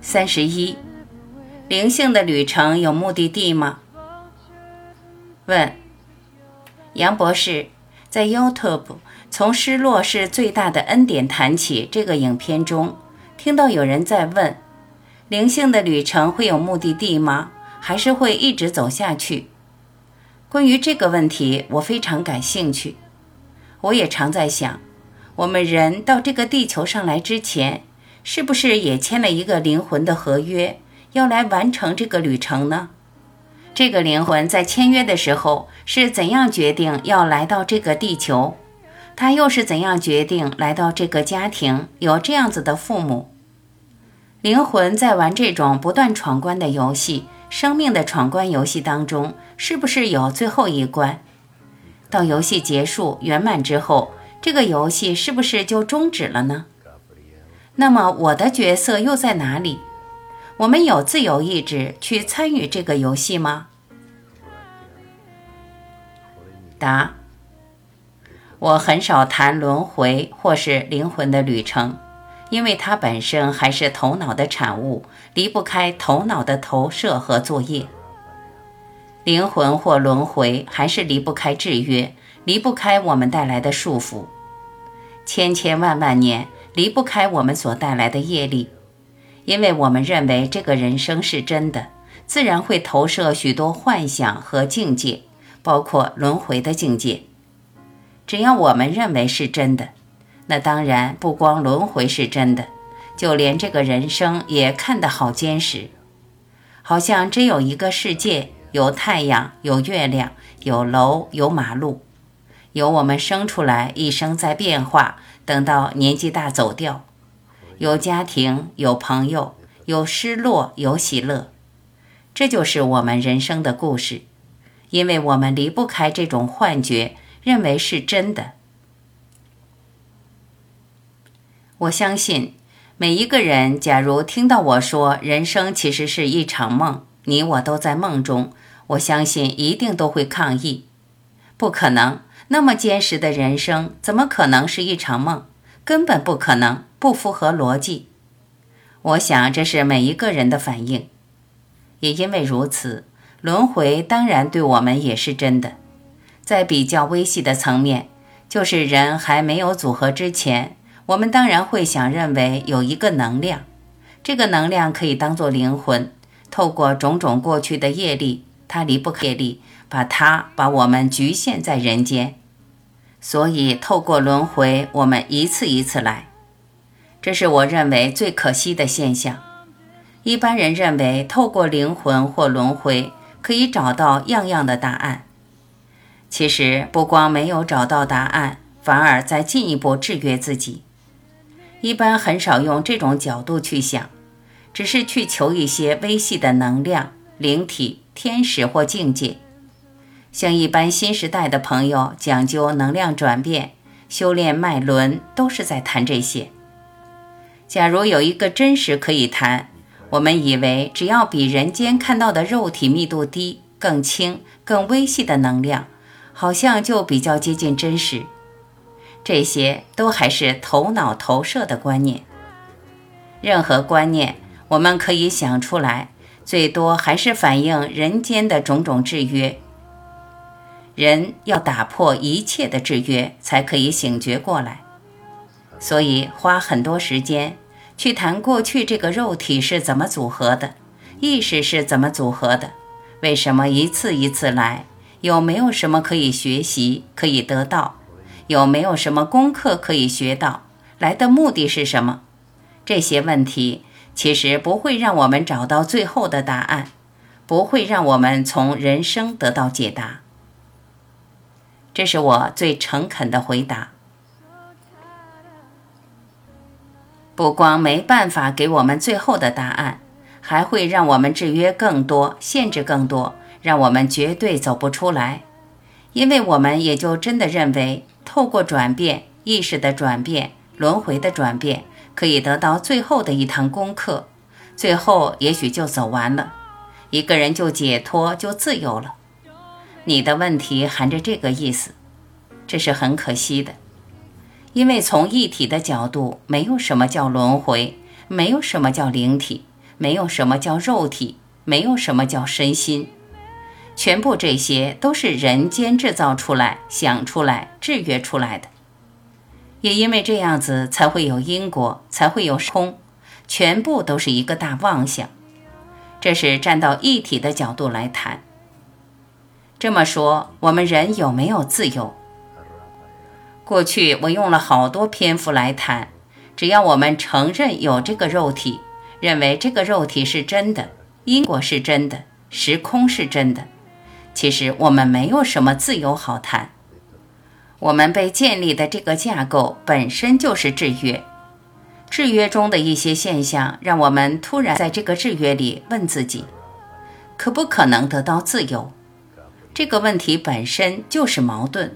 三十一，灵性的旅程有目的地吗？问，杨博士，在 YouTube 从“失落是最大的恩典”谈起这个影片中，听到有人在问，灵性的旅程会有目的地吗？还是会一直走下去？关于这个问题，我非常感兴趣。我也常在想，我们人到这个地球上来之前。是不是也签了一个灵魂的合约，要来完成这个旅程呢？这个灵魂在签约的时候是怎样决定要来到这个地球？他又是怎样决定来到这个家庭，有这样子的父母？灵魂在玩这种不断闯关的游戏，生命的闯关游戏当中，是不是有最后一关？到游戏结束圆满之后，这个游戏是不是就终止了呢？那么我的角色又在哪里？我们有自由意志去参与这个游戏吗？答：我很少谈轮回或是灵魂的旅程，因为它本身还是头脑的产物，离不开头脑的投射和作业。灵魂或轮回还是离不开制约，离不开我们带来的束缚，千千万万年。离不开我们所带来的业力，因为我们认为这个人生是真的，自然会投射许多幻想和境界，包括轮回的境界。只要我们认为是真的，那当然不光轮回是真的，就连这个人生也看得好坚实，好像真有一个世界，有太阳，有月亮，有楼，有马路，有我们生出来，一生在变化。等到年纪大走掉，有家庭，有朋友，有失落，有喜乐，这就是我们人生的故事。因为我们离不开这种幻觉，认为是真的。我相信每一个人，假如听到我说人生其实是一场梦，你我都在梦中，我相信一定都会抗议，不可能。那么坚实的人生，怎么可能是一场梦？根本不可能，不符合逻辑。我想这是每一个人的反应。也因为如此，轮回当然对我们也是真的。在比较微细的层面，就是人还没有组合之前，我们当然会想认为有一个能量，这个能量可以当做灵魂，透过种种过去的业力，它离不开力，把它把我们局限在人间。所以，透过轮回，我们一次一次来，这是我认为最可惜的现象。一般人认为，透过灵魂或轮回可以找到样样的答案。其实，不光没有找到答案，反而在进一步制约自己。一般很少用这种角度去想，只是去求一些微细的能量、灵体、天使或境界。像一般新时代的朋友讲究能量转变、修炼脉轮，都是在谈这些。假如有一个真实可以谈，我们以为只要比人间看到的肉体密度低、更轻、更微细的能量，好像就比较接近真实。这些都还是头脑投射的观念。任何观念，我们可以想出来，最多还是反映人间的种种制约。人要打破一切的制约，才可以醒觉过来。所以花很多时间去谈过去这个肉体是怎么组合的，意识是怎么组合的，为什么一次一次来，有没有什么可以学习、可以得到，有没有什么功课可以学到，来的目的是什么？这些问题其实不会让我们找到最后的答案，不会让我们从人生得到解答。这是我最诚恳的回答。不光没办法给我们最后的答案，还会让我们制约更多、限制更多，让我们绝对走不出来。因为我们也就真的认为，透过转变、意识的转变、轮回的转变，可以得到最后的一堂功课，最后也许就走完了，一个人就解脱、就自由了。你的问题含着这个意思，这是很可惜的，因为从一体的角度，没有什么叫轮回，没有什么叫灵体，没有什么叫肉体，没有什么叫身心，全部这些都是人间制造出来、想出来、制约出来的。也因为这样子，才会有因果，才会有空，全部都是一个大妄想。这是站到一体的角度来谈。这么说，我们人有没有自由？过去我用了好多篇幅来谈，只要我们承认有这个肉体，认为这个肉体是真的，因果是真的，时空是真的，其实我们没有什么自由好谈。我们被建立的这个架构本身就是制约，制约中的一些现象，让我们突然在这个制约里问自己：可不可能得到自由？这个问题本身就是矛盾，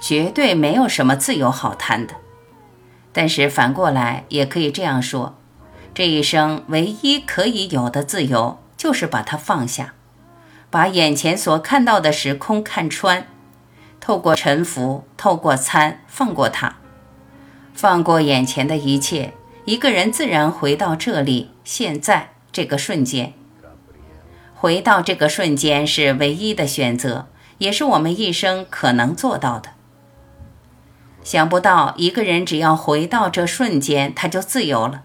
绝对没有什么自由好谈的。但是反过来也可以这样说：这一生唯一可以有的自由，就是把它放下，把眼前所看到的时空看穿。透过沉浮，透过参，放过他，放过眼前的一切，一个人自然回到这里，现在这个瞬间，回到这个瞬间是唯一的选择，也是我们一生可能做到的。想不到一个人只要回到这瞬间，他就自由了。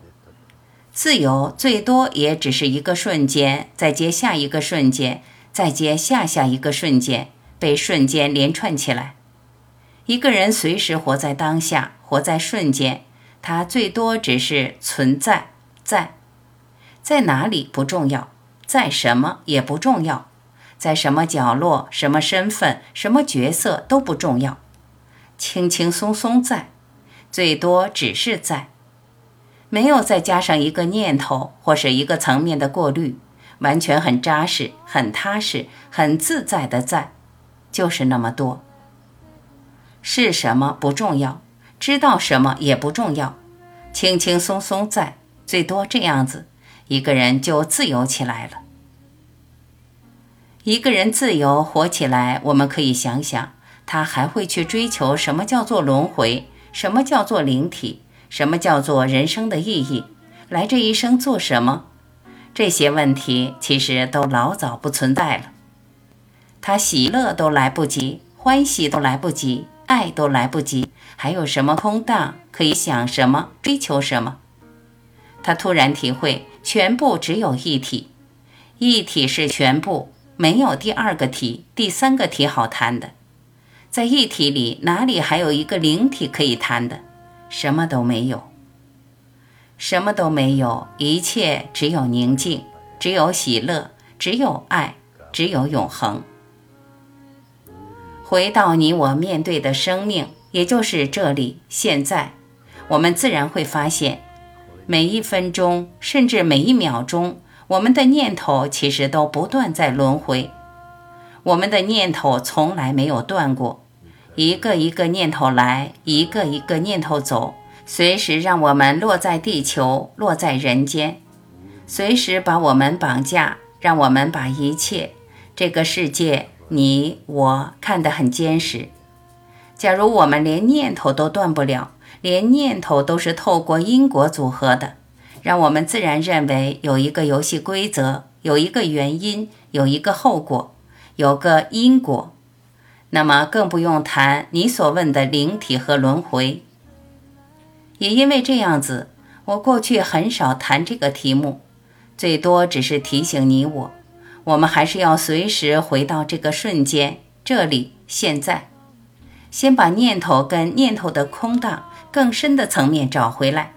自由最多也只是一个瞬间，再接下一个瞬间，再接下下一个瞬间。被瞬间连串起来，一个人随时活在当下，活在瞬间，他最多只是存在，在，在哪里不重要，在什么也不重要，在什么角落、什么身份、什么角色都不重要，轻轻松松在，最多只是在，没有再加上一个念头或是一个层面的过滤，完全很扎实、很踏实、很自在的在。就是那么多，是什么不重要，知道什么也不重要，轻轻松松在，最多这样子，一个人就自由起来了。一个人自由活起来，我们可以想想，他还会去追求什么叫做轮回，什么叫做灵体，什么叫做人生的意义，来这一生做什么？这些问题其实都老早不存在了。他喜乐都来不及，欢喜都来不及，爱都来不及，还有什么空荡可以想什么追求什么？他突然体会，全部只有一体，一体是全部，没有第二个体、第三个体好谈的。在一体里，哪里还有一个灵体可以谈的？什么都没有，什么都没有，一切只有宁静，只有喜乐，只有爱，只有永恒。回到你我面对的生命，也就是这里现在，我们自然会发现，每一分钟，甚至每一秒钟，我们的念头其实都不断在轮回。我们的念头从来没有断过，一个一个念头来，一个一个念头走，随时让我们落在地球，落在人间，随时把我们绑架，让我们把一切这个世界。你我看得很坚实。假如我们连念头都断不了，连念头都是透过因果组合的，让我们自然认为有一个游戏规则，有一个原因，有一个后果，有个因果，那么更不用谈你所问的灵体和轮回。也因为这样子，我过去很少谈这个题目，最多只是提醒你我。我们还是要随时回到这个瞬间，这里现在，先把念头跟念头的空荡更深的层面找回来，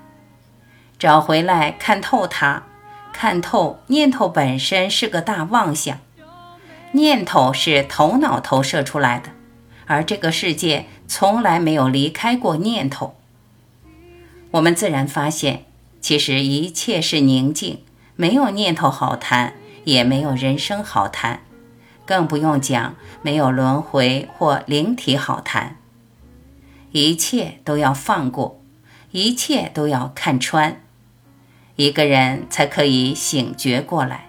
找回来看透它，看透念头本身是个大妄想，念头是头脑投射出来的，而这个世界从来没有离开过念头。我们自然发现，其实一切是宁静，没有念头好谈。也没有人生好谈，更不用讲没有轮回或灵体好谈。一切都要放过，一切都要看穿，一个人才可以醒觉过来。